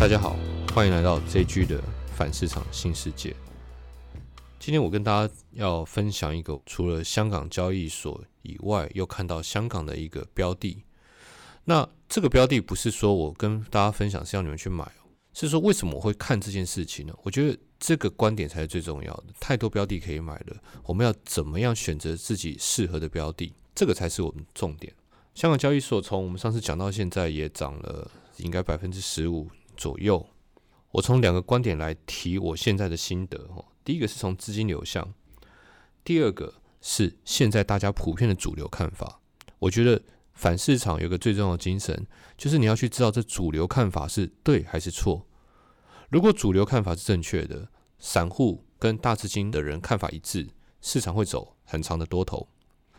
大家好，欢迎来到 JG 的反市场新世界。今天我跟大家要分享一个除了香港交易所以外，又看到香港的一个标的。那这个标的不是说我跟大家分享是要你们去买，是说为什么我会看这件事情呢？我觉得这个观点才是最重要的。太多标的可以买了，我们要怎么样选择自己适合的标的？这个才是我们重点。香港交易所从我们上次讲到现在也涨了，应该百分之十五左右。我从两个观点来提我现在的心得哦。第一个是从资金流向，第二个是现在大家普遍的主流看法。我觉得反市场有个最重要的精神，就是你要去知道这主流看法是对还是错。如果主流看法是正确的，散户跟大资金的人看法一致，市场会走很长的多头。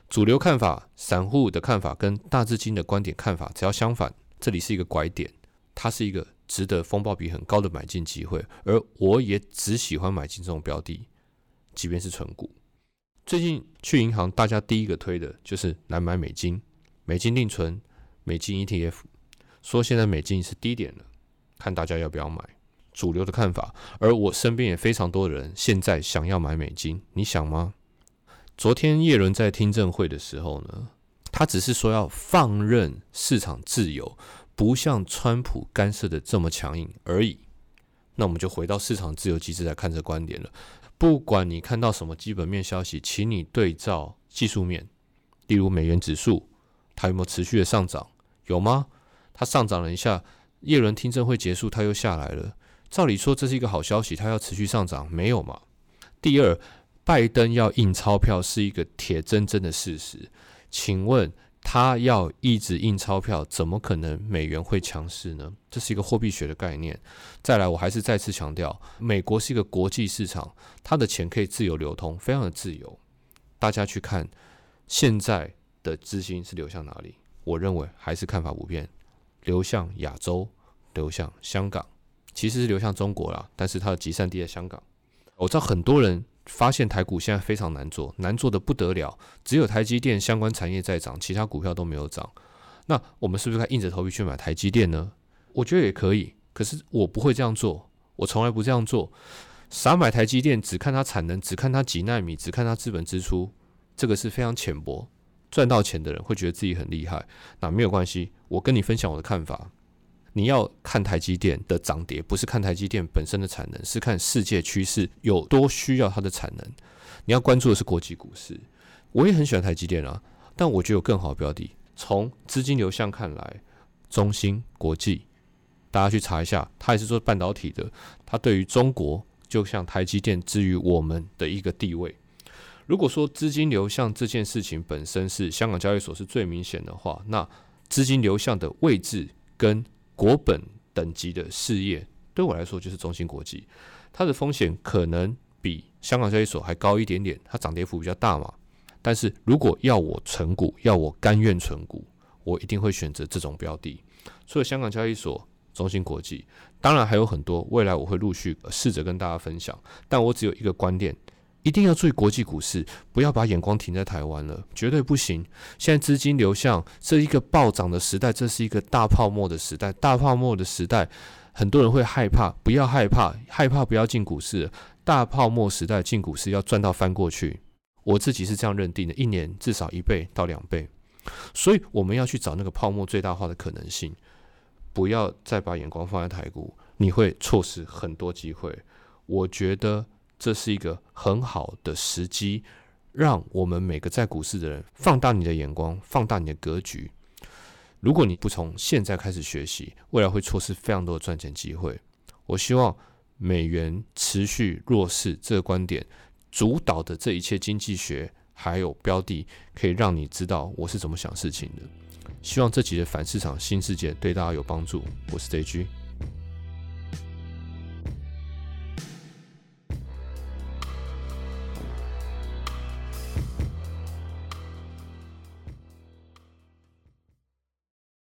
主流看法、散户的看法跟大资金的观点看法只要相反，这里是一个拐点，它是一个值得风暴比很高的买进机会。而我也只喜欢买进这种标的，即便是纯股。最近去银行，大家第一个推的就是来买美金，美金定存、美金 ETF，说现在美金是低点了，看大家要不要买。主流的看法，而我身边也非常多人现在想要买美金，你想吗？昨天叶伦在听证会的时候呢，他只是说要放任市场自由，不像川普干涉的这么强硬而已。那我们就回到市场自由机制来看这观点了。不管你看到什么基本面消息，请你对照技术面，例如美元指数，它有没有持续的上涨？有吗？它上涨了一下，耶伦听证会结束，它又下来了。照理说这是一个好消息，它要持续上涨，没有嘛？第二。拜登要印钞票是一个铁铮铮的事实，请问他要一直印钞票，怎么可能美元会强势呢？这是一个货币学的概念。再来，我还是再次强调，美国是一个国际市场，它的钱可以自由流通，非常的自由。大家去看现在的资金是流向哪里？我认为还是看法不变，流向亚洲，流向香港，其实是流向中国啦，但是它的集散地在香港。我知道很多人。发现台股现在非常难做，难做的不得了。只有台积电相关产业在涨，其他股票都没有涨。那我们是不是该硬着头皮去买台积电呢？我觉得也可以，可是我不会这样做，我从来不这样做。傻买台积电，只看它产能，只看它几纳米，只看它资本支出，这个是非常浅薄。赚到钱的人会觉得自己很厉害，那没有关系，我跟你分享我的看法。你要看台积电的涨跌，不是看台积电本身的产能，是看世界趋势有多需要它的产能。你要关注的是国际股市。我也很喜欢台积电啊，但我觉得有更好的标的。从资金流向看来，中芯国际，大家去查一下，它也是做半导体的。它对于中国，就像台积电之于我们的一个地位。如果说资金流向这件事情本身是香港交易所是最明显的话，那资金流向的位置跟国本等级的事业，对我来说就是中芯国际，它的风险可能比香港交易所还高一点点，它涨跌幅比较大嘛。但是如果要我存股，要我甘愿存股，我一定会选择这种标的。除了香港交易所、中芯国际，当然还有很多，未来我会陆续试着跟大家分享。但我只有一个观点。一定要注意国际股市，不要把眼光停在台湾了，绝对不行。现在资金流向这一个暴涨的时代，这是一个大泡沫的时代。大泡沫的时代，很多人会害怕，不要害怕，害怕不要进股市。大泡沫时代进股市要赚到翻过去，我自己是这样认定的，一年至少一倍到两倍。所以我们要去找那个泡沫最大化的可能性，不要再把眼光放在台股，你会错失很多机会。我觉得。这是一个很好的时机，让我们每个在股市的人放大你的眼光，放大你的格局。如果你不从现在开始学习，未来会错失非常多的赚钱机会。我希望美元持续弱势这个观点主导的这一切经济学还有标的，可以让你知道我是怎么想事情的。希望这集的反市场新世界对大家有帮助。我是 J G。